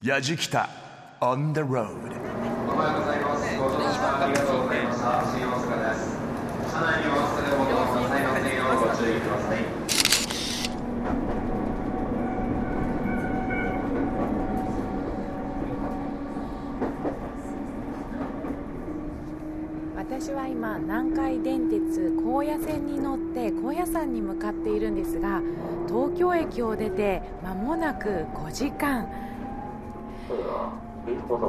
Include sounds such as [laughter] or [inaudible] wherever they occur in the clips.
やじきた on the road おはようございます。ご乗車ありがとうございました。新大阪です。車内にお忘れ物をなさいませんようご注意ください。私は今南海電鉄高野線に乗って高野山に向かっているんですが東京駅を出て間もなく5時間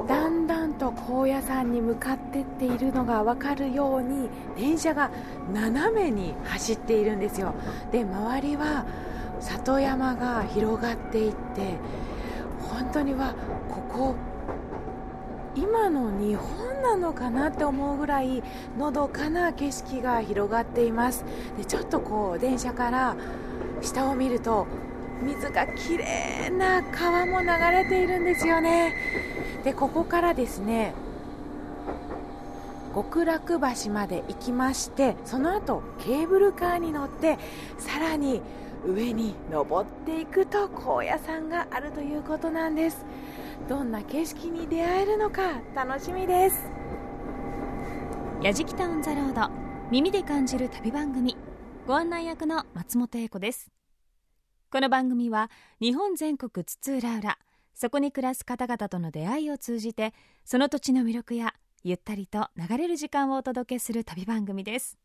だ。んだんと高野山に向かってっているのが分かるように電車が斜めに走っているんですよ。で周りは里山が広がっていって本当にはここ今の日本なのかなって思うぐらいのどかな景色が広がっています。でちょっとこう電車から下を見ると水がきれいな川も流れているんですよね。でここからですね極楽橋まで行きましてその後ケーブルカーに乗ってさらに上に登っていくと高野山があるということなんです。どんな景色に出会えるのか楽しみです。やじきたオンザロード耳で感じる旅番組。ご案内役の松本英子です。この番組は日本全国津々浦々そこに暮らす方々との出会いを通じてその土地の魅力やゆったりと流れる時間をお届けする旅番組です。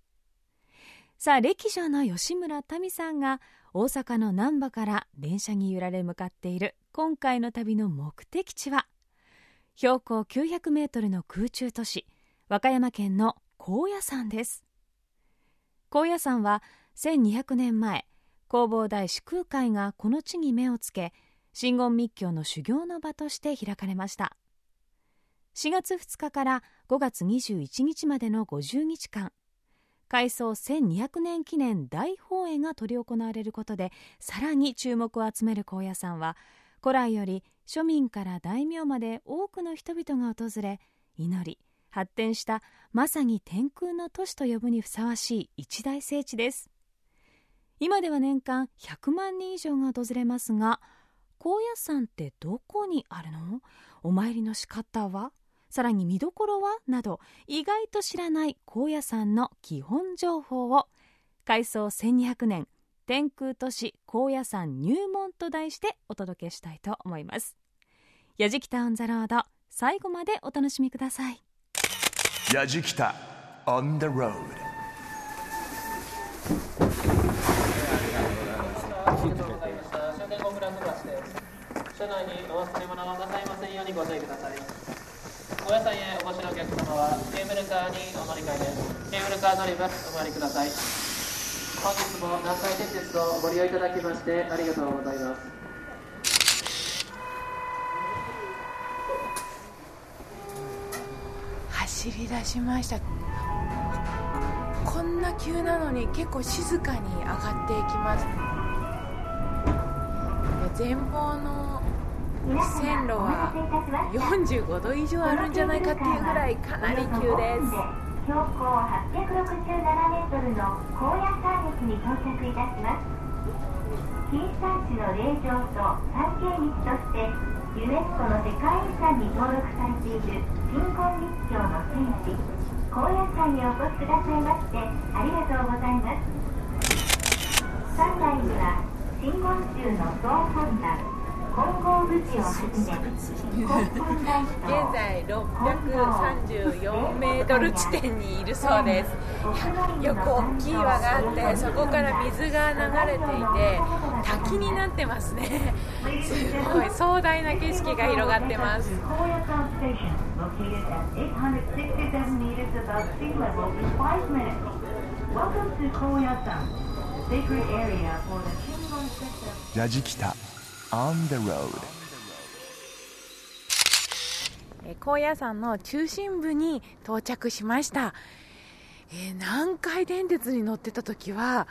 さあ歴女の吉村民さんが大阪の難波から電車に揺られ向かっている今回の旅の目的地は標高900メートルの空中都市和歌山県の高野山です。高野山は1200年前弘法大師空海がこの地に目をつけ真言密教の修行の場として開かれました。4月2日から5月21日までの50日間開創1200年記念大法会が執り行われることでさらに注目を集める高野山は古来より庶民から大名まで多くの人々が訪れ祈り発展したまさに天空の都市と呼ぶにふさわしい一大聖地です。今では年間100万人以上が訪れますが高野山ってどこにあるの？お参りの仕方は？さらに見どころは？など意外と知らない高野山の基本情報を。開創1200年天空都市高野山入門と題してお届けしたいと思います。やじきたオンザロード最後までお楽しみください。やじきた on the road 終点極楽橋です。車内にお忘れ物をなさいませんようにご注意ください。高野山へお越しのお客様はケーブルカーにお乗り換えです。ケーブルカー乗り場お回りください。本日も南海電鉄をご利用いただきましてありがとうございます。走り出しましたこんな急なのに結構静かに上がっていきます前方の線路は45度以上あるんじゃないかっていうぐらいかなり急です。標高867メートルの高野山駅に到着いたします。紀伊山地の霊場と参詣道としてユネスコの世界遺産に登録されている真言密教の聖地高野山にお越しくださいましてありがとうございます山内には真言宗の総本山金剛武士をはじめ現在634メートル地点にいるそうです。よく大きい輪があってそこから水が流れていて滝になってますね。すごい壮大な景色が広がってます。ジャジ北。タ On the 高野山の中心部に到着しました、えー、南海電鉄に乗ってた時は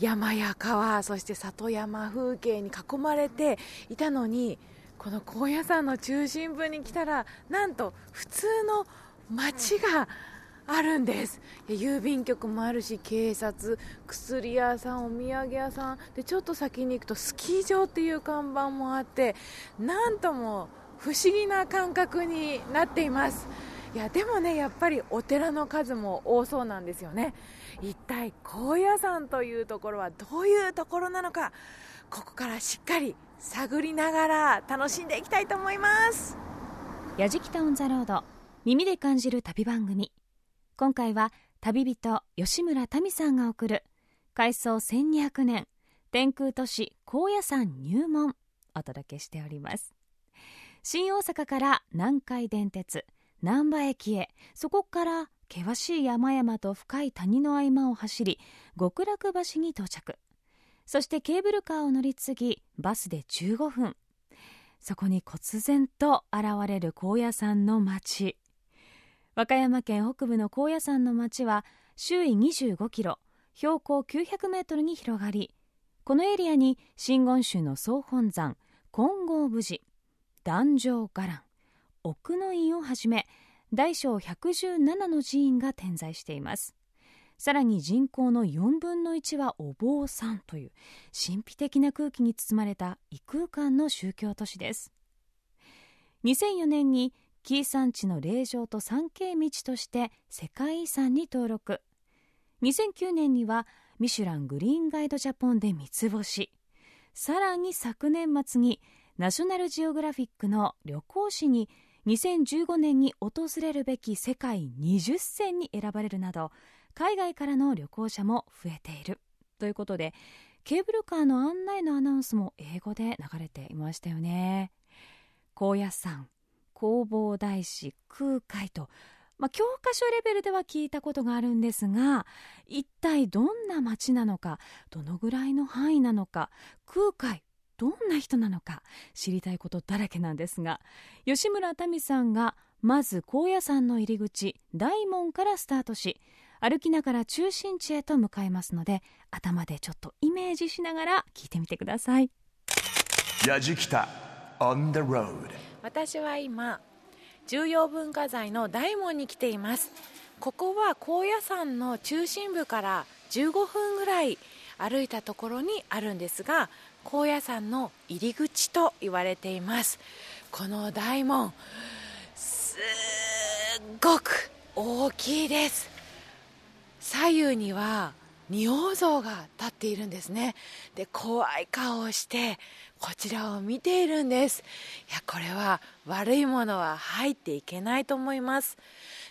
山や川そして里山風景に囲まれていたのにこの高野山の中心部に来たらなんと普通の街が、あるんです。郵便局もあるし警察薬屋さんお土産屋さん。でちょっと先に行くとスキー場っていう看板もあってなんとも不思議な感覚になっています。いやでもねやっぱりお寺の数も多そうなんですよね。一体高野山というところはどういうところなのかここからしっかり探りながら楽しんでいきたいと思います。やじきたオンザロード耳で感じる旅番組。今回は旅人吉村民さんが送る改装1200年天空都市高野山入門お届けしております。新大阪から南海電鉄難波駅へそこから険しい山々と深い谷の合間を走り極楽橋に到着。そしてケーブルカーを乗り継ぎバスで15分。そこに忽然と現れる高野山の町和歌山県北部の高野山の町は周囲25キロ標高900メートルに広がりこのエリアに真言宗の総本山金剛無寺壇上伽藍奥の院をはじめ大小117の寺院が点在しています。さらに人口の4分の1はお坊さんという神秘的な空気に包まれた異空間の宗教都市です。2004年に紀伊山地の霊場と参詣道として世界遺産に登録。2009年にはミシュラングリーンガイドジャポンで三つ星。さらに昨年末にナショナルジオグラフィックの旅行誌に2015年に訪れるべき世界20選に選ばれるなど海外からの旅行者も増えている。ということでケーブルカーの案内のアナウンスも英語で流れていましたよね。高野山。弘法大師空海と、まあ、教科書レベルでは聞いたことがあるんですが一体どんな街なのかどのぐらいの範囲なのか空海どんな人なのか知りたいことだらけなんですが吉村民さんがまず高野山の入り口大門からスタートし歩きながら中心地へと向かいますので頭でちょっとイメージしながら聞いてみてください。やじきた on the road. 私は今重要文化財の大門に来ています。ここは高野山の中心部から15分ぐらい歩いたところにあるんですが高野山の入り口と言われています。この大門すっごく大きいです。左右には仁王像が立っているんですね。で怖い顔をしてこちらを見ているんです。いやこれは悪いものは入っていけないと思います。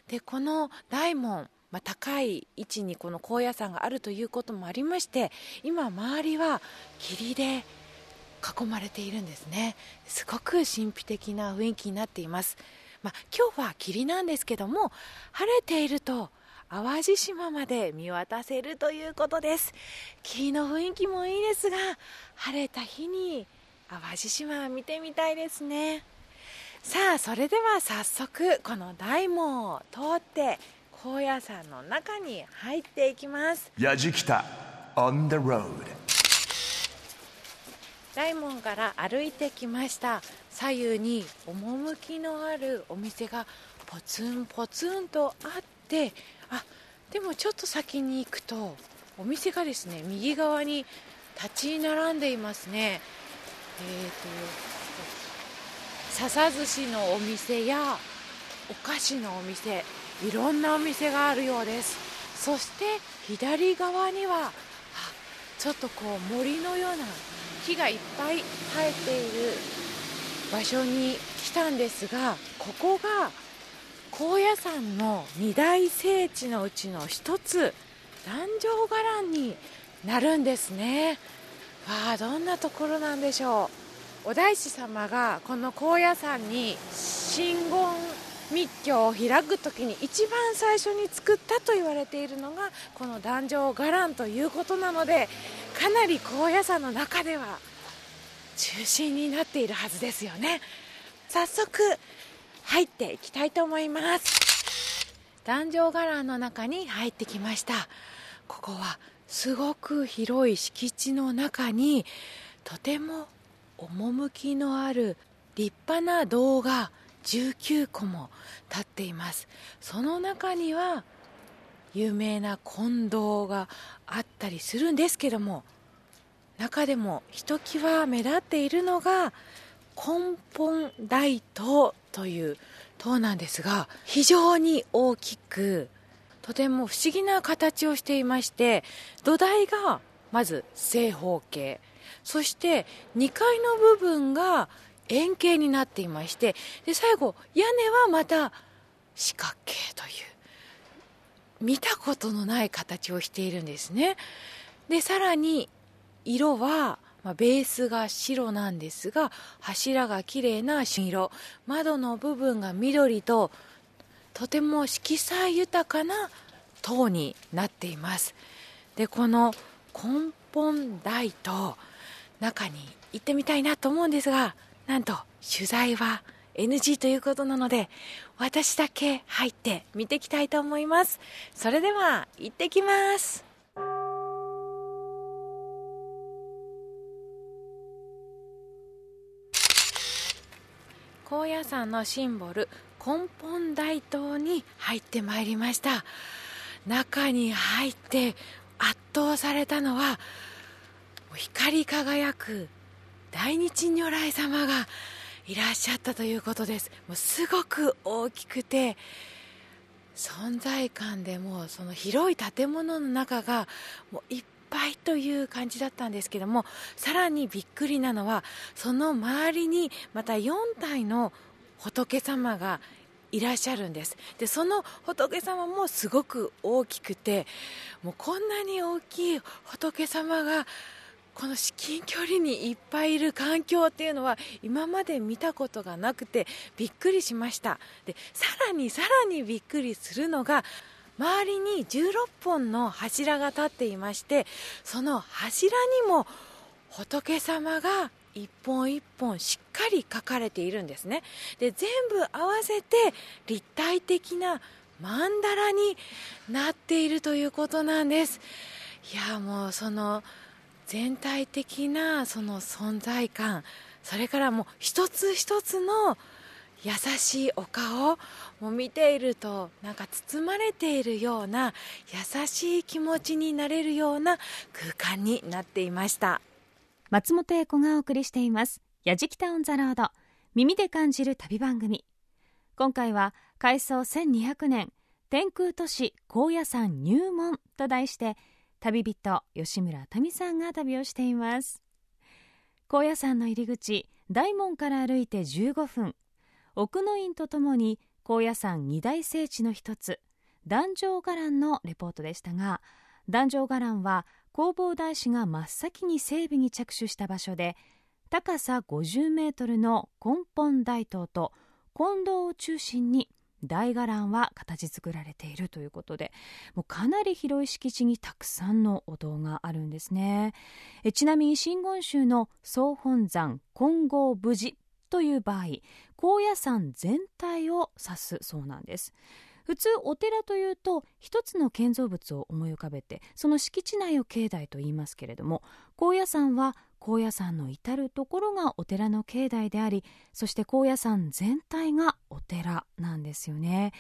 でこの大門まあ、高い位置にこの高野山があるということもありまして今周りは霧で囲まれているんですね。すごく神秘的な雰囲気になっています、まあ、今日は霧なんですけども晴れていると淡路島まで見渡せるということです。霧の雰囲気もいいですが晴れた日に淡路島見てみたいですね。さあそれでは早速この大門を通って高野山の中に入っていきます。やじきた on the road. 大門から歩いてきました。左右に趣のあるお店がポツンポツンとあってあでもちょっと先に行くとお店がですね右側に立ち並んでいますねえーと笹寿司のお店やお菓子のお店いろんなお店があるようです。そして左側にはちょっとこう森のような木がいっぱい生えている場所に来たんですがここが高野山の二大聖地のうちの一つ壇上伽藍になるんですね。わあどんなところなんでしょう。お大師様がこの高野山に真言密教を開く時に一番最初に作ったと言われているのがこの壇上伽藍ということなのでかなり高野山の中では中心になっているはずですよね。早速入っていきたいと思います。壇上伽藍の中に入ってきました。ここはすごく広い敷地の中にとても趣のある立派な堂が19個も立っています。その中には有名な金堂があったりするんですけども中でもひときわ目立っているのが根本大塔という塔なんですが非常に大きくとても不思議な形をしていまして土台がまず正方形。そして2階の部分が円形になっていましてで最後屋根はまた四角形という見たことのない形をしているんですね。でさらに色は、まあ、ベースが白なんですが柱が綺麗な朱色窓の部分が緑ととても色彩豊かな塔になっています。でこの根本大塔中に行ってみたいなと思うんですがなんと取材は NG ということなので私だけ入って見ていきたいと思います。それでは行ってきます。高野山のシンボル根本大塔に入ってまいりました。中に入って圧倒されたのは光り輝く大日如来様がいらっしゃったということです。もうすごく大きくて存在感でもその広い建物の中がもういっぱいという感じだったんですけどもさらにびっくりなのはその周りにまた4体の仏様がいらっしゃるんです。でその仏様もすごく大きくてもうこんなに大きい仏様がこの至近距離にいっぱいいる環境っていうのは今まで見たことがなくてびっくりしました。でさらにさらにびっくりするのが周りに16本の柱が立っていましてその柱にも仏様が一本一本しっかり描かれているんですね。で全部合わせて立体的な曼荼羅になっているということなんです。いやもうその全体的なその存在感それからもう一つ一つの優しいお顔も見ているとなんか包まれているような優しい気持ちになれるような空間になっていました。松本英子がお送りしています「やじきたオン・ザ・ロード」耳で感じる旅番組。今回は開創1200年天空都市高野山入門と題して旅人吉村民さんが旅をしています。高野山の入り口大門から歩いて15分。奥の院とともに高野山二大聖地の一つ壇上伽藍のレポートでしたが壇上伽藍は弘法大師が真っ先に整備に着手した場所で高さ50メートルの根本大塔と近藤を中心に大伽藍は形作られているということでもうかなり広い敷地にたくさんのお堂があるんですね。えちなみに真言宗の総本山金剛無事という場合高野山全体を指すそうなんです。普通お寺というと一つの建造物を思い浮かべてその敷地内を境内と言いますけれども高野山は高野山の至る所がお寺の境内でありそして高野山全体がお寺なんですよね。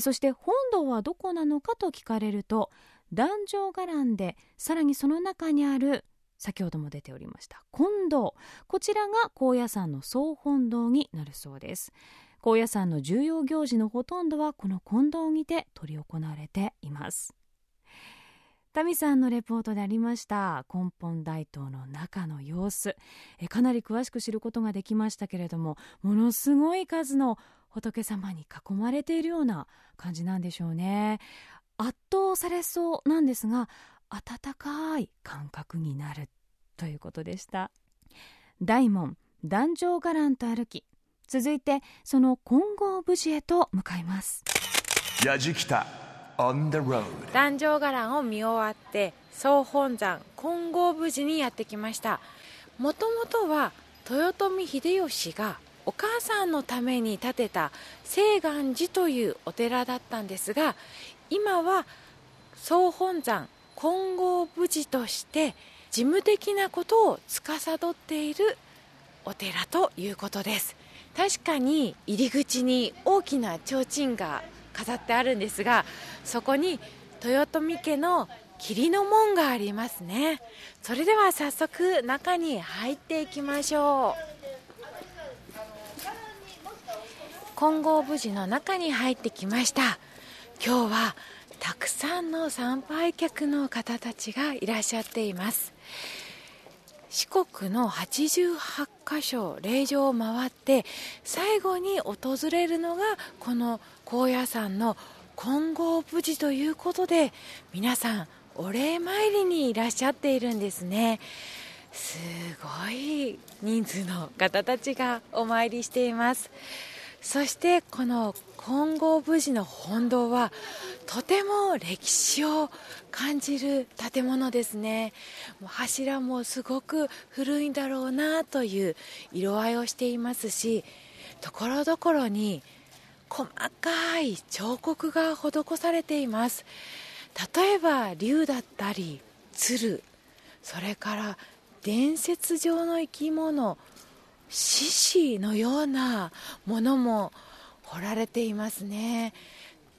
そして本堂はどこなのかと聞かれると壇上伽藍でさらにその中にある先ほども出ておりました金堂。こちらが高野山の総本堂になるそうです。高野山の重要行事のほとんどはこの金堂にて執り行われています。タミさんのレポートでありました根本大塔の中の様子。えかなり詳しく知ることができましたけれどもものすごい数の仏様に囲まれているような感じなんでしょうね。圧倒されそうなんですが温かい感覚になるということでした。大門壇上伽藍と歩き続いてその金剛無事へと向かいます。壇上伽藍を見終わって総本山金剛無事にやってきました。もともとは豊臣秀吉がお母さんのために建てた清願寺というお寺だったんですが今は総本山金剛無事として事務的なことを司っているお寺ということです確かに入り口に大きな提灯が飾ってあるんですがそこに豊臣家の霧の門がありますね。それでは早速中に入っていきましょう。金剛無事の中に入ってきました。今日はたくさんの参拝客の方たちがいらっしゃっています。四国の88箇所霊場を回って最後に訪れるのがこの高野山の金剛富士ということで皆さんお礼参りにいらっしゃっているんですね。すごい人数の方たちがお参りしています。そしてこの金剛無事の本堂はとても歴史を感じる建物ですね。柱もすごく古いんだろうなという色合いをしていますしところどころに細かい彫刻が施されています。例えば竜だったり鶴それから伝説上の生き物獅子のようなものも彫られていますね。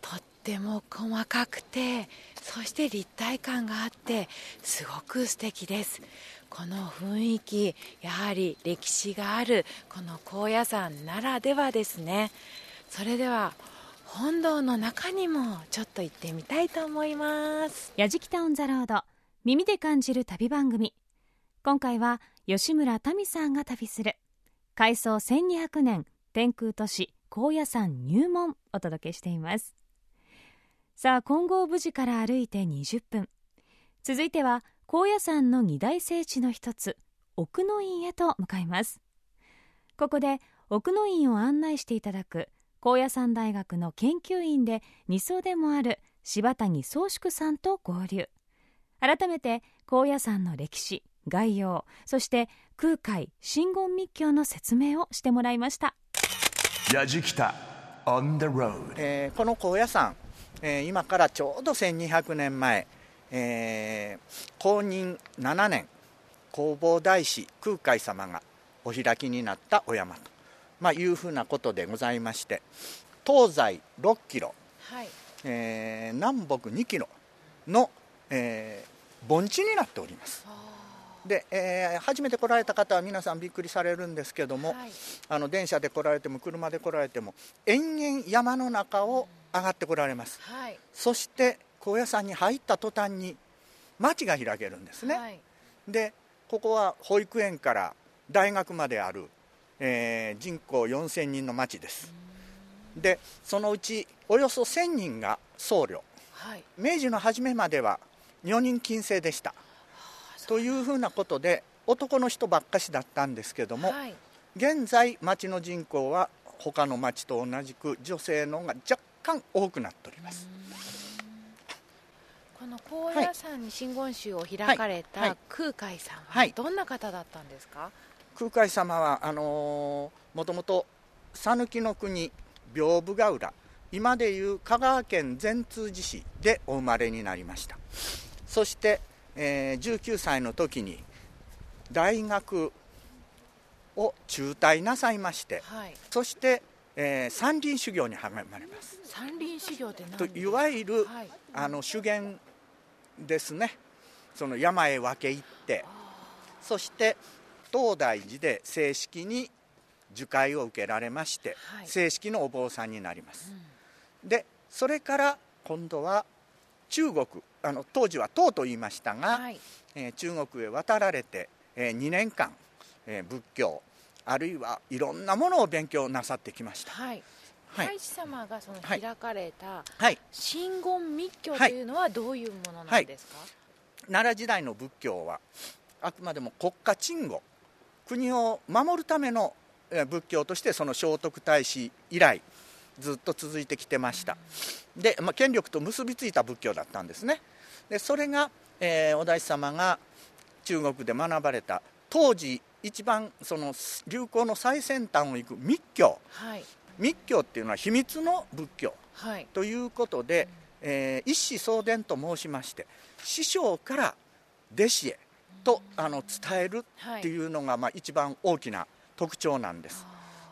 とっても細かくてそして立体感があってすごく素敵です。この雰囲気やはり歴史があるこの高野山ならではですね。それでは本堂の中にもちょっと行ってみたいと思います。やじきたオンザロード耳で感じる旅番組。今回は吉村民さんが旅する。改装1200年天空都市高野山入門お届けしています。さあ金剛無事から歩いて20分。続いては高野山の二大聖地の一つ奥の院へと向かいます。ここで奥の院を案内していただく高野山大学の研究員で二層でもある柴谷宗宿さんと合流。改めて高野山の歴史概要そして空海真言密教の説明をしてもらいました。やじきた on the road えーこの高野山、えー今からちょうど1200年前、えー公認7年弘法大師空海様がお開きになったお山と、まあ、いうふうなことでございまして東西6キロ、はい。えー南北2キロの、えー盆地になっておりますで、えー初めて来られた方は皆さんびっくりされるんですけども、はい。あの電車で来られても車で来られても延々山の中を上がってこられます。はい。そして高野山に入った途端に町が開けるんですね、はい。でここは保育園から大学まである、えー人口4000人の町です。でそのうちおよそ1000人が僧侶。はい。明治の初めまでは女人禁制でしたというふうなことで男の人ばっかしだったんですけども、はい。現在町の人口は他の町と同じく女性の方が若干多くなっております。この高野山に真言宗を開かれたはい。はい。空海さんははい。どんな方だったんですか、空海様はあのーもともと讃岐の国屏風ヶ浦今でいう香川県善通寺市でお生まれになりました。そして、えー19歳の時に大学を中退なさいましてはい。そして、えー山林修行に励まれます。山林修行ってといわゆる、はい。あの修験ですね。その山へ分け入ってそして東大寺で正式に受戒を受けられまして、はい。正式のお坊さんになります、でそれから今度は中国あの当時は唐と言いましたが、はい。えー中国へ渡られて、え2年間、えー仏教あるいはいろんなものを勉強なさってきました。はい。はい。大師様がそのはい。開かれたはい。真言密教とい。うのはどういうものなんですか、奈良時代の仏教はあくまでも国家鎮護国を守るためのえー仏教としてその聖徳太子以来ずっと続いてきてました。で、まあ、権力と結びついた仏教だったんですねでそれが、えーお大師様が中国で学ばれた当時一番その流行の最先端を行く密教。はい。密教っていうのは秘密の仏教。はい。ということで、えー一子相伝と申しまして師匠から弟子へとあの伝えるっていうのが、まあ、一番大きな特徴なんです。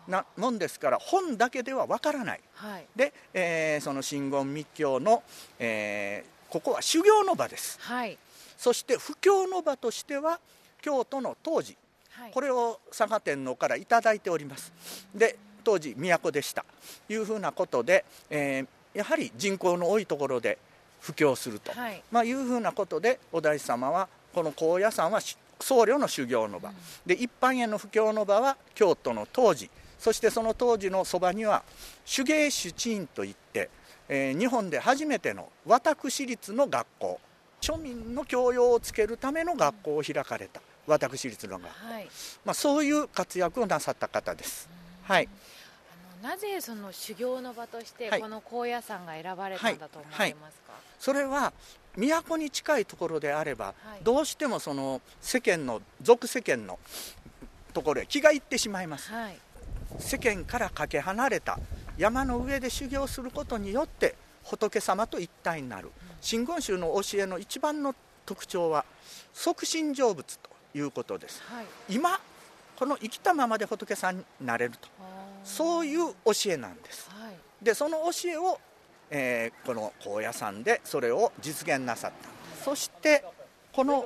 なもんですから本だけではわからない。はい。で、えーその真言密教の、えーここは修行の場です。はい。そして布教の場としては京都の当時はい。これを佐賀天皇からいただいております。で当時都でした。いうふうなことで、えーやはり人口の多いところで布教すると、はい。まあ、いうふうなことでお大師様はこの高野山はし僧侶の修行の場、で一般への布教の場は京都の当時そしてその当時のそばには手芸主院といって、えー日本で初めての私立の学校庶民の教養をつけるための学校を開かれた私立の学校、はい。まあ、そういう活躍をなさった方です。はい。なぜその修行の場としてはい。この高野山が選ばれたんだと思われますか、それは都に近いところであれば、はい。どうしてもその世間の俗世間のところへ気がいってしまいます。はい。世間からかけ離れた山の上で修行することによって仏様と一体になる。真言宗の教えの一番の特徴は即身成仏ということです。はい。今この生きたままで仏さんになれると。そういう教えなんです。はい。でその教えを、えーこの高野山でそれを実現なさった。そしてこの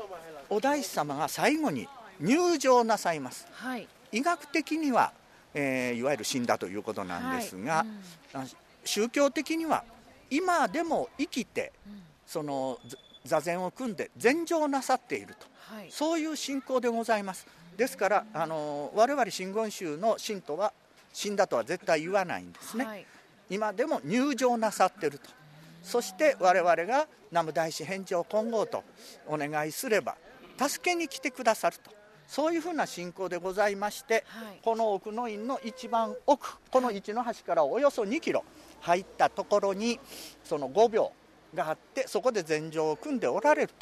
お大師様が最後に入場なさいます。はい。医学的には、えーいわゆる死んだということなんですが、はい。宗教的には今でも生きてうん。そのざ座禅を組んで禅定なさっていると。はい。そういう信仰でございます。ですからあの我々真言宗の信徒は死んだとは絶対言わないんですね、はい。今でも入場なさってると。そして我々が南無大師返上金剛とお願いすれば助けに来てくださるとそういうふうな信仰でございまして、はい。この奥の院の一番奥この一の橋からおよそ2キロ入ったところにその5秒があってそこで禅定を組んでおられる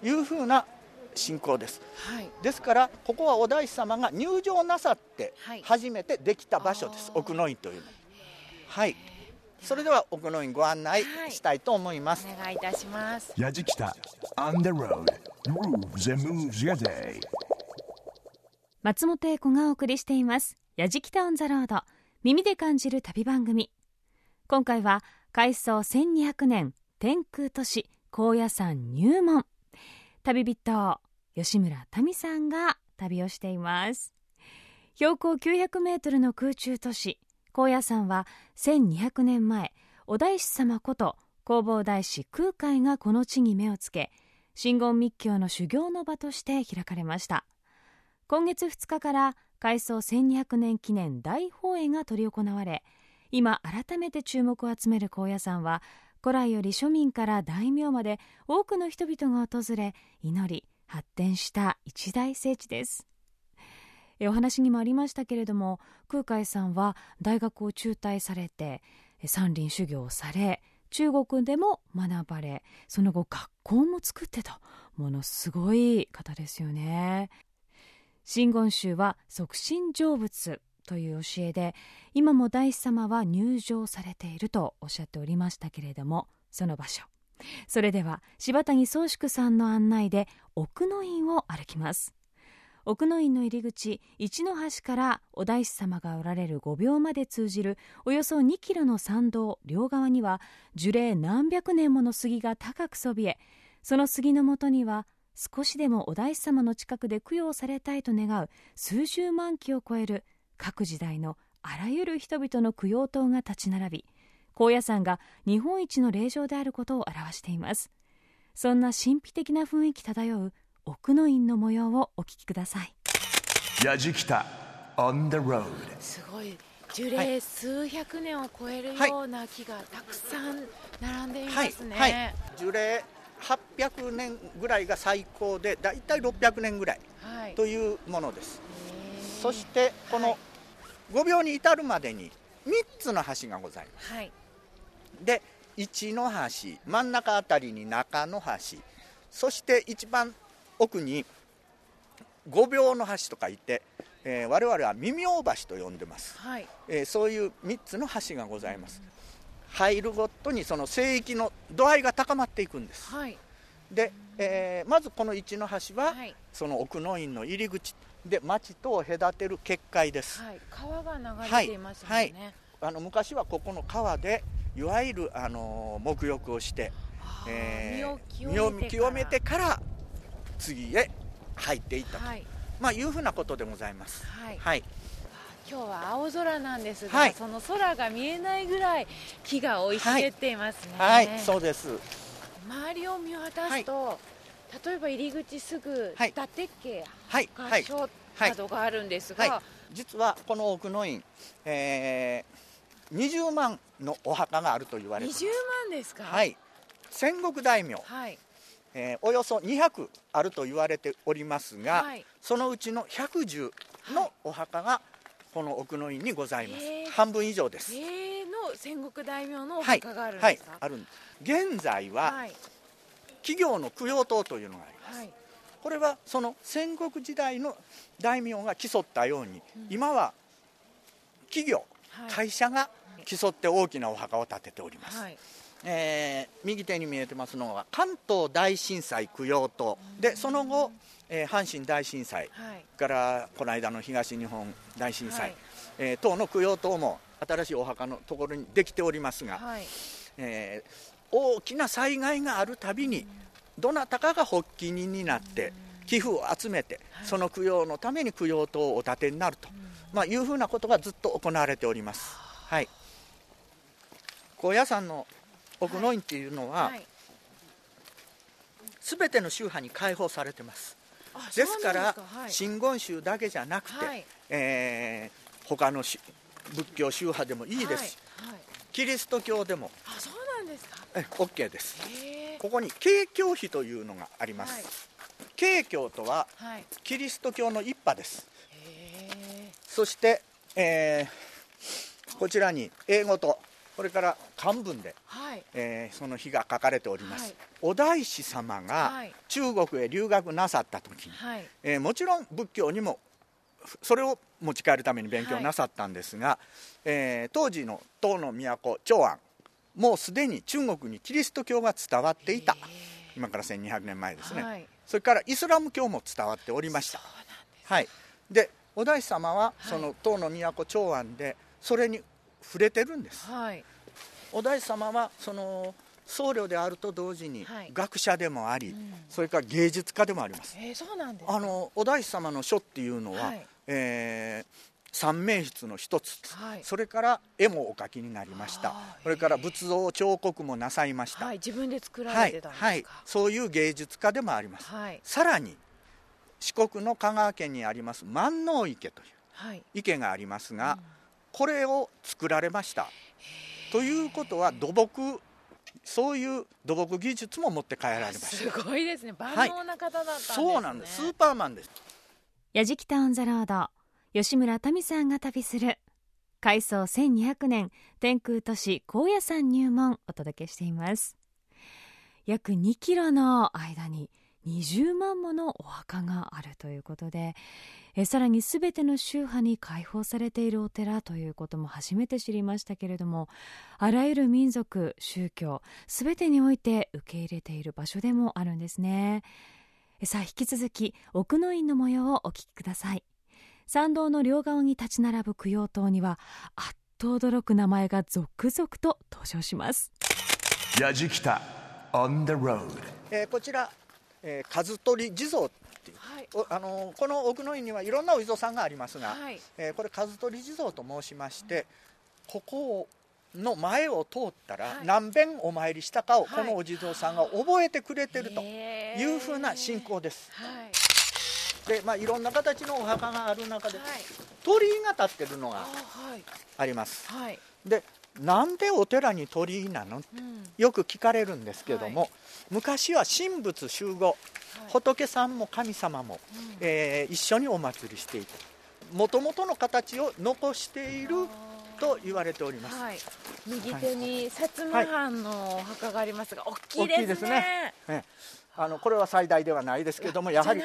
というふうな信仰です。はい。ですからここはお大師様が入場なさってはい。初めてできた場所です、あー。奥の院というのは。はい。それでは奥の院ご案内したいと思います、お願いいたします。やじきた。On the road. Grooves and moves your day 松本英子がお送りしています「やじきたオン・ザ・ロード」耳で感じる旅番組。今回は開創1200年天空都市高野山入門。旅人吉村民さんが旅をしています。標高900メートルの空中都市高野山は1200年前お大師様こと弘法大師空海がこの地に目をつけ真言密教の修行の場として開かれました。今月2日から改装1200年記念大法会が執り行われ今改めて注目を集める高野山は古来より庶民から大名まで多くの人々が訪れ祈り発展した一大聖地です。お話にもありましたけれども空海さんは大学を中退されて山林修行をされ中国でも学ばれその後学校も作ってとものすごい方ですよね。真言宗は即身成仏という教えで今も大師様は入場されているとおっしゃっておりましたけれどもその場所。それでは柴谷宗宿さんの案内で奥の院を歩きます。奥の院の入り口一の橋からお大師様がおられる御廟まで通じるおよそ2キロの参道両側には樹齢何百年もの杉が高くそびえその杉のもとには少しでもお大師様の近くで供養されたいと願う数十万基を超える各時代のあらゆる人々の供養塔が立ち並び高野山が日本一の霊場であることを表しています。そんな神秘的な雰囲気漂う奥の院の模様をお聞きください。やじきた On the road すごい。樹齢数百年を超えるような木がたくさん並んでいはいますね、はい。樹齢800年ぐらいが最高でだいたい600年ぐらいはい。というものです。へー。そしてこの5秒に至るまでに3つの橋がございます。はい。で一の橋真ん中あたりに中の橋。そして一番奥に五秒の橋と書いて、えー我々は微妙橋と呼んでます、はい。えーそういう3つの橋がございます入るごとにその聖域の度合いが高まっていくんです。はい。で、えーまずこの一の橋は、はい。その奥の院の入り口。で町とを隔てる結界です、はい。川が流れていますね、はい。あの昔はここの川でいわゆる、あの沐浴をして、えー身を清めてから次へ入っていったと、はい。まあ、いうふうなことでございます。はい。はい、今日は青空なんですが、はい。その空が見えないぐらい木が生い茂っていますね、はい。そうです。周りを見渡すと、例えば入り口すぐ、はい伊達家はい。はい合唱などがあるんですが、はい。実はこの奥の院、えー、20万のお墓があると言われています。20万ですか？はい。戦国大名、はい。えーおよそ200あると言われておりますが、はい。そのうちの110のお墓がこの奥の院にございます、へー。半分以上です、えーの戦国大名のおはい墓があるんはい。ですか、あるんです。現在ははい。企業の供養塔というのがあります、はい。これはその戦国時代の大名が競ったように、今は企業、はい。会社が競って大きなお墓を建てております、はい。えー右手に見えてますのは関東大震災供養塔。でその後、えー阪神大震災はい。からこの間の東日本大震災、はい。えー等の供養塔も新しいお墓のところにできておりますが、はい。えー大きな災害があるたびにどなたかが発起人になって寄付を集めてその供養のために供養塔をお建てになると、まあ、いうふうなことがずっと行われております。はい。高野山の奥の院っていうのは、はい。すべての宗派に開放されてます。あですから真言宗だけじゃなくて、はい。えー他のし仏教宗派でもいいです。し、はい。はい。キリスト教でも。あそうなんですか？え OK です。ここに慶教碑というのがあります、はい。慶教とははい。キリスト教の一派です。そして、えーこちらに英語とこれから漢文で、はい。えーその日が書かれております、はい。お大師様がはい。中国へ留学なさった時に、はい。えーもちろん仏教にもそれを持ち帰るために勉強なさったんですが、えー当時の唐の都長安もうすでに中国にキリスト教が伝わっていた今から1200年前ですね、はいそれからイスラム教も伝わっておりましたはい、でお大師様はその唐の都長安でそれに触れてるんですはいお大師様はその僧侶であると同時にはい。学者でもあり、ん。それから芸術家でもあります。えー、そうなんですか？あのお大師様の書っていうのは、はい。えー三名筆の一つ、はい。それから絵もお描きになりました。それから仏像彫刻もなさいました、はい自分で作らはいれてたんですか？はい、そういう芸術家でもあります、はい。さらに四国の香川県にあります万能池というはい。池がありますが、これを作られましたということは土木そういう土木技術も持って帰られました。すごいですね。万能な方だったんですね、そうなんです。スーパーマンです。やじきたオンザロード吉村民さんが旅する。改装1200年天空都市高野山入門お届けしています。約2キロの間に20万ものお墓があるということでえさらに全ての宗派に開放されているお寺ということも初めて知りましたけれどもあらゆる民族宗教全てにおいて受け入れている場所でもあるんですね。さあ引き続き奥の院の模様をお聞きください。参道の両側に立ち並ぶ供養塔にはあっと驚く名前が続々と登場します。やじきた on the road えーこちら、えー、数取地蔵っていう、はいおあのーこの奥の院にはいろんなお地蔵さんがありますが、はい。えーこれ数取地蔵と申しまして、ここの前を通ったら、はい。何遍お参りしたかをはい。このお地蔵さんが覚えてくれてるというふうな信仰です。はい。で、まあ、いろんな形のお墓がある中で、はい。鳥居が立ってるのあがはい。あります。はい。でなんでお寺に鳥居なの？うん。よく聞かれるんですけども、は昔は神仏集合、仏さんも神様も、えー一緒にお祭りしていてもともとの形を残していると言われております、はい。右手に薩摩藩のお墓がありますが大きいですね。大きいですね。ええ。あのこれは最大ではないですけどもやはり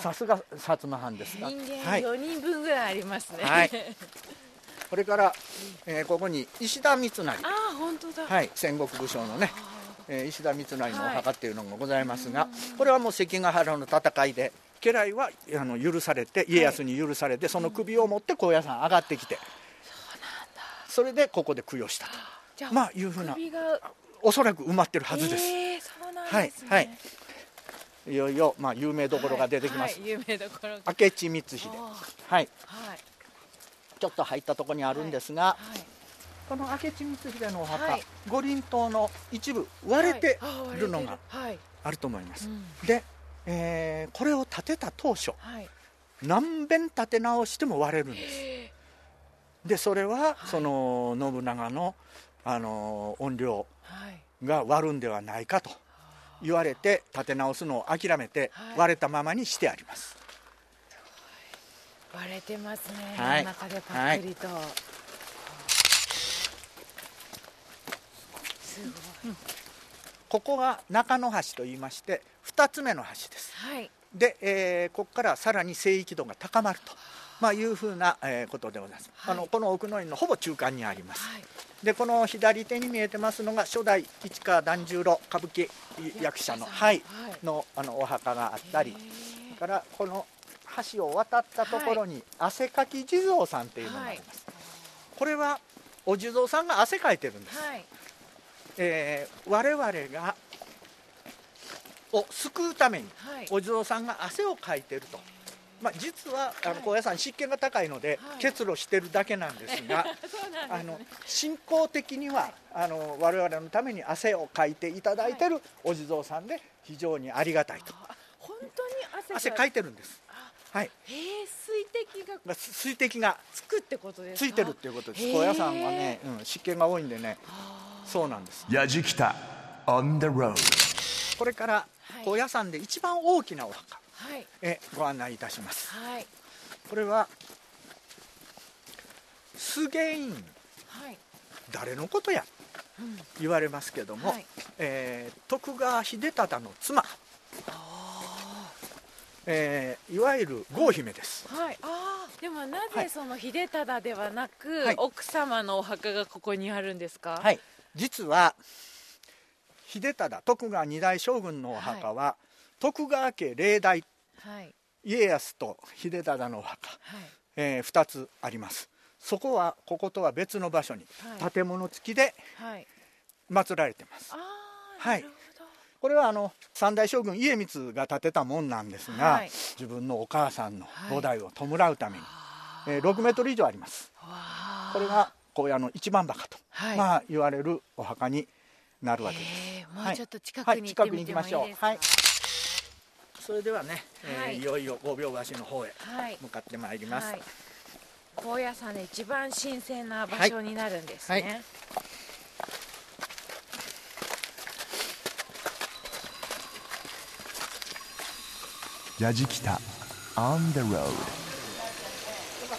さすが薩摩藩ですが。人間はい、4人分ぐらいありますね、はい [laughs] これから、えーここに石田三成。ああ本当だ、はい、戦国武将のね、えー石田三成のお墓っていうのがございますが、これはもう関ヶ原の戦いで家来はあの許されて家康に許されて、その首を持って高野山上がってきて、それでここで供養したと。じゃあ、まあいうふうなおそらく埋まってるはずです、えー、そうなんはいですね。はいい。よいよ、まあ、有名どころが出てきます、はいはい有名どころが。明智光秀。あはい。ーはいちょっと入ったところにあるんですが、はい。この明智光秀のお墓、はい。五輪塔の一部割れてる。のがはい。あると思います、うん。で、えーこれを建てた当初はい。何遍建て直しても割れるんです。へでそれはその信長のあの怨霊が割るんではないかと言われて建て直すのを諦めてはい。割れたままにしてあります、割れてますね、はい。中でパックリと、すごい。ここが中の橋と言いまして2つ目の橋です。はい。で、えーここからさらに聖域度が高まると、まあ、いうふうな、えーことでございます、はい。あのこの奥の院のほぼ中間にあります、はい。でこの左手に見えてますのが初代市川團十郎歌舞伎役者の,、はいはい。のあのお墓があったり。からこの橋を渡ったところに汗かき地蔵さんっていうのがあります、これはお地蔵さんが汗かいてるんです、ーはい。えー我々がを救うためにはい。お地蔵さんが汗をかいてると、まあ、実はあのはい。高野山湿気が高いのではい。結露してるだけなんですが、[laughs] あの信仰的にはあの我々のために汗をかいていただいてるお地蔵さんで非常にありがたいと。あ本当に汗かいてるんです、はい、へえ水滴が。まあす水滴が。つくってことですか？ついてるっていうことです。高野山はね、うん、湿気が多いんでね。あそうなんです。やじきた。On the road これからはい。高野山で一番大きなお墓。ーはい。へご案内いたします。はい。これは菅院。はい、誰のことや？うん、言われますけども、はい。えー徳川秀忠の妻、えーいわゆる郷姫です、はい、ああでもなはい。ぜその秀忠ではなく、はい。奥様のお墓がここにあるんですか？はい、実は秀忠徳川二代将軍のお墓は、徳川家霊代はい。家康と秀忠のお墓、はい。え2つあります。そこはこことは別の場所にはい。建物付きではい。祀られてます。はいこれはあの三代将軍家光が建てたもんなんですが、はい。自分のお母さんのはい。菩提を弔うために、えー6メートル以上あります。これが高野の一番墓と、はい。まあ、言われるお墓になるわけです、えー。もはい。うちょっと近はいくに行きましょう。はい。それではね、えーはい。い、よいよ五秒橋の方へはい。向かってまいります、はい。高野山で一番新鮮な場所になるんですね、はいやじきた。On the road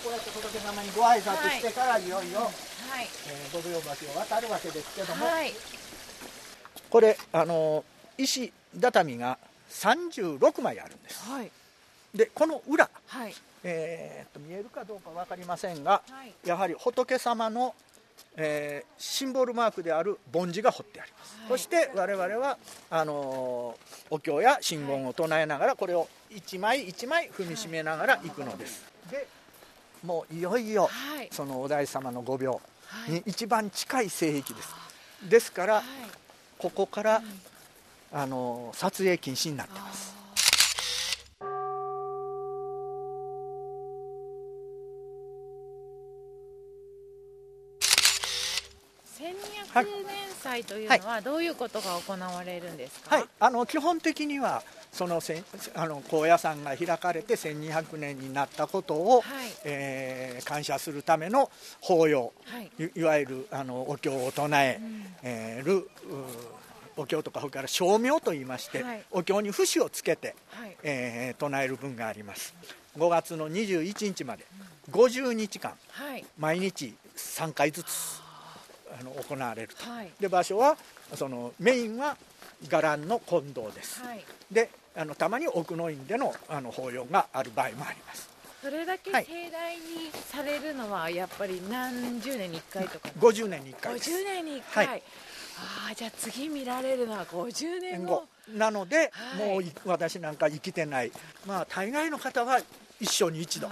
こうやって仏様にご挨拶してから、い、よいよ、はい。えー、五秒橋を渡るわけですけども、はい。これあの石畳が36枚あるんです。はい。でこの裏、はい。えー、と見えるかどうか分かりませんがはい。やはり仏様の、えーシンボルマークである梵字が彫ってあります、はい。そして我々はあのーお経や真言を唱えながらこれを一枚一枚踏みしめながら行くのです、でもういよいよはい。そのお大師様の御廟はい。に一番近い聖域です。ですからはい。ここから、あのー撮影禁止になってます1200年祭というのはどういうことが行われるんですか？はい、あの基本的にはそのせんあの高野山が開かれて1200年になったことを、はい。えー感謝するための法要はい。いいわゆるあのお経を唱え、えーるうお経とかそれから称名といいまして、はい。お経に節をつけて、はい。えー唱える分があります。5月の21日まで50日間はい。毎日3回ずつあの行われると、はい。で場所はそのメインは伽藍の金堂です、はい。であのたまに奥の院でのあの法要がある場合もあります。それだけはい。盛大にされるのはやっぱり何十年に1回とか？50年に1回です。50年に1回、はい。ああじゃあ次見られるのは50年後。後。なので、はい。もうい私なんか生きてない。まあ大概の方は一生に一度あ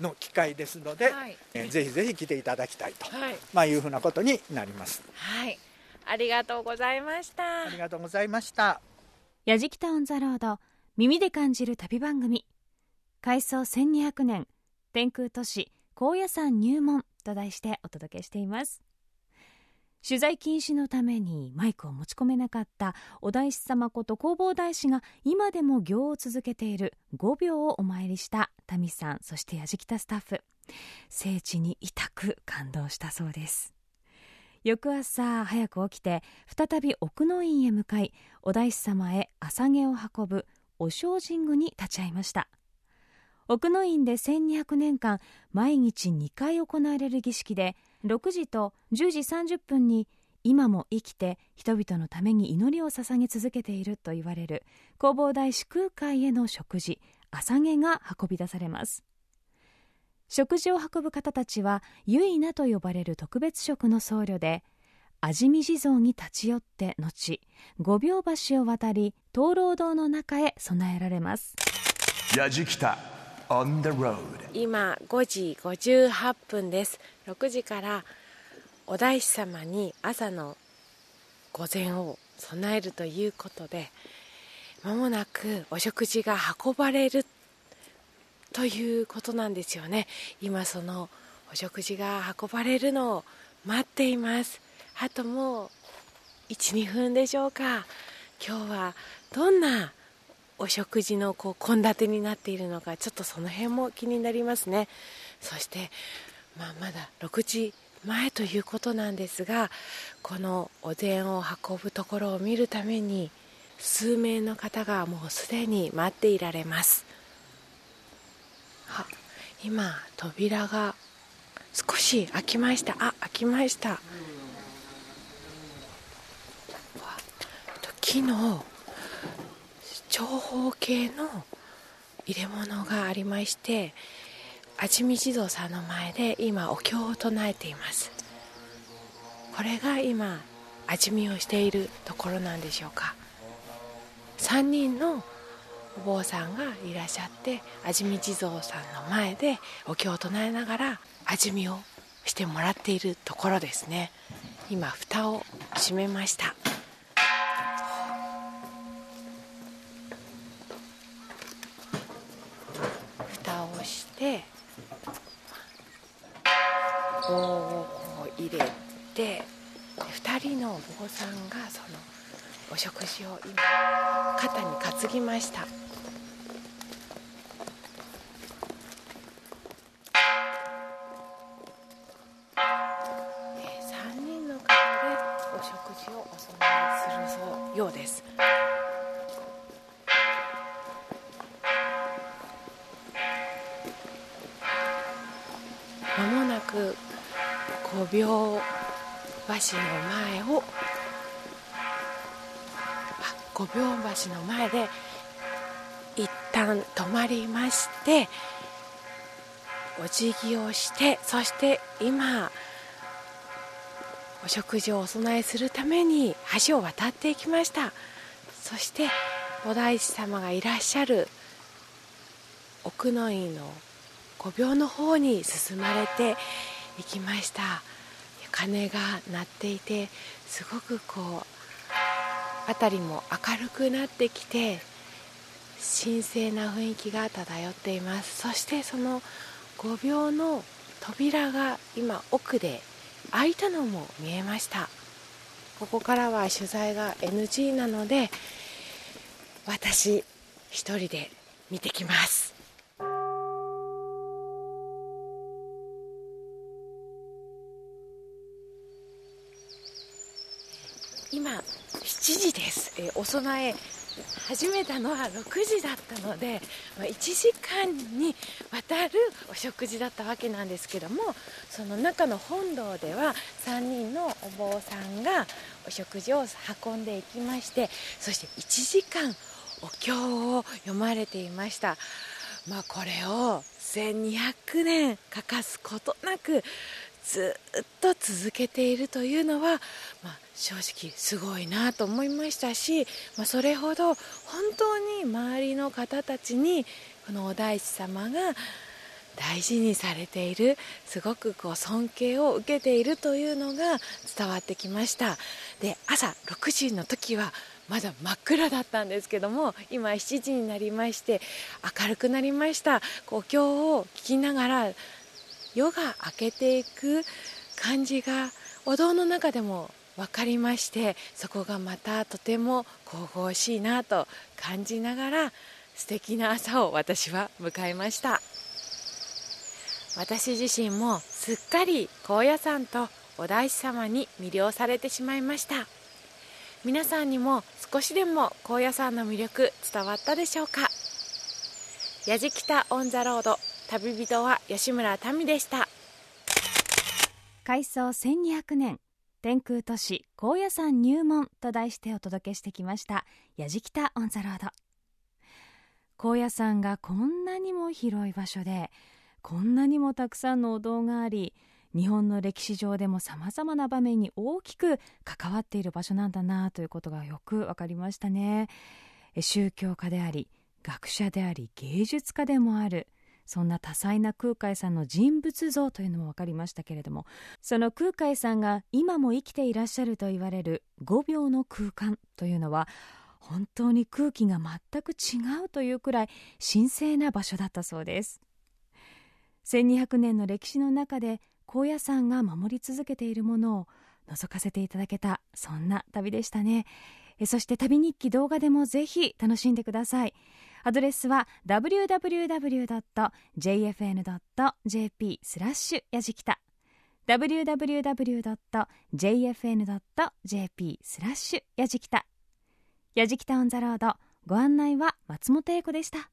の機会ですので、はい。えーぜひぜひ来ていただきたいと、ーはい。まあ、いうふうなことになります。はい。ありがとうございました。ありがとうございました。やじきたオンザロード耳で感じる旅番組。開創1200年天空都市高野山入門と題してお届けしています取材禁止のためにマイクを持ち込めなかったお大師様こと弘法大師が今でも行を続けている5秒をお参りしたタミさんそしてやじきたスタッフ。聖地に痛く感動したそうです。翌朝早く起きて再び奥の院へ向かいお大師様へ朝毛を運ぶお精進具に立ち会いました。奥の院で1200年間毎日2回行われる儀式で6時と10時30分に今も生きて人々のために祈りを捧げ続けていると言われる弘法大師空海への食事朝毛が運び出されます。食事を運ぶ方たちは結菜と呼ばれる特別食の僧侶で味見地蔵に立ち寄って後五秒橋を渡り灯籠堂の中へ備えられます。やじきた。on the road 今5時58分です。6時からお大師様に朝の御前を備えるということでまもなくお食事が運ばれるということなんですよね。今そのお食事が運ばれるのを待っています。あともう12分でしょうか。今日はどんなお食事のこう献立になっているのかちょっとその辺も気になりますね。そしてまあまだ6時前ということなんですがこのお膳を運ぶところを見るために数名の方がもうすでに待っていられます。あ今扉が少し開きました。あ開きました。木の長方形の入れ物がありまして味見地蔵さんの前で今お経を唱えています。これが今味見をしているところなんでしょうか。3人のお坊さんがいらっしゃって味見地蔵さんの前でお経を唱えながら味見をしてもらっているところですね。今蓋を閉めました。て棒をこう入れて2人のお坊さんがそのお食事を今肩に担ぎました。え3人の方でお食事をお供えするようです。5秒橋の前をあ5秒橋の前で一旦止まりましてお辞儀をしてそして今お食事をお供えするために橋を渡っていきました。そしてお大師様がいらっしゃる奥の院の御廟の方に進まれていきました。鐘が鳴っていてすごくこう辺りも明るくなってきて神聖な雰囲気が漂っています。そしてその御廟の扉が今奥で開いたのも見えました。ここからは取材が NG なので私一人で見てきます。今7時です、えーお供え始めたのは6時だったので、まあ1時間にわたるお食事だったわけなんですけどもその中の本堂では3人のお坊さんがお食事を運んでいきましてそして1時間お経を読まれていました。まあこれを1200年欠かすことなくずっと続けているというのは、まあ、正直すごいなと思いましたし、まあ、それほど本当に周りの方たちにこのお大師様が大事にされているすごくこう尊敬を受けているというのが伝わってきました。で朝6時の時はまだ真っ暗だったんですけども今7時になりまして明るくなりました。お経を聞きながら夜が明けていく感じがお堂の中でも分かりましてそこがまたとても神々しいなと感じながら素敵な朝を私は迎えました。私自身もすっかり高野山とお大師様に魅了されてしまいました。皆さんにも少しでも高野山の魅力伝わったでしょうか。やじきたオン・ザ・ロード旅人は吉村民でした。開創1200年。天空都市高野山入門と題してお届けしてきました。やじきたオン・ザ・ロード。高野山がこんなにも広い場所でこんなにもたくさんのお堂があり日本の歴史上でもさまざまな場面に大きく関わっている場所なんだなということがよく分かりましたね。宗教家であり学者であり芸術家でもある。そんな多彩な空海さんの人物像というのも分かりましたけれどもその空海さんが今も生きていらっしゃると言われる5秒の空間というのは本当に空気が全く違うというくらい神聖な場所だったそうです。1200年の歴史の中で高野山が守り続けているものを覗かせていただけたそんな旅でしたね。そして旅日記動画でもぜひ楽しんでください。アドレスは www.jfn.jp スラッシュやじきた。www.jfn.jp スラッシュやじきた。やじきたオンザロード。ご案内は松本英子でした。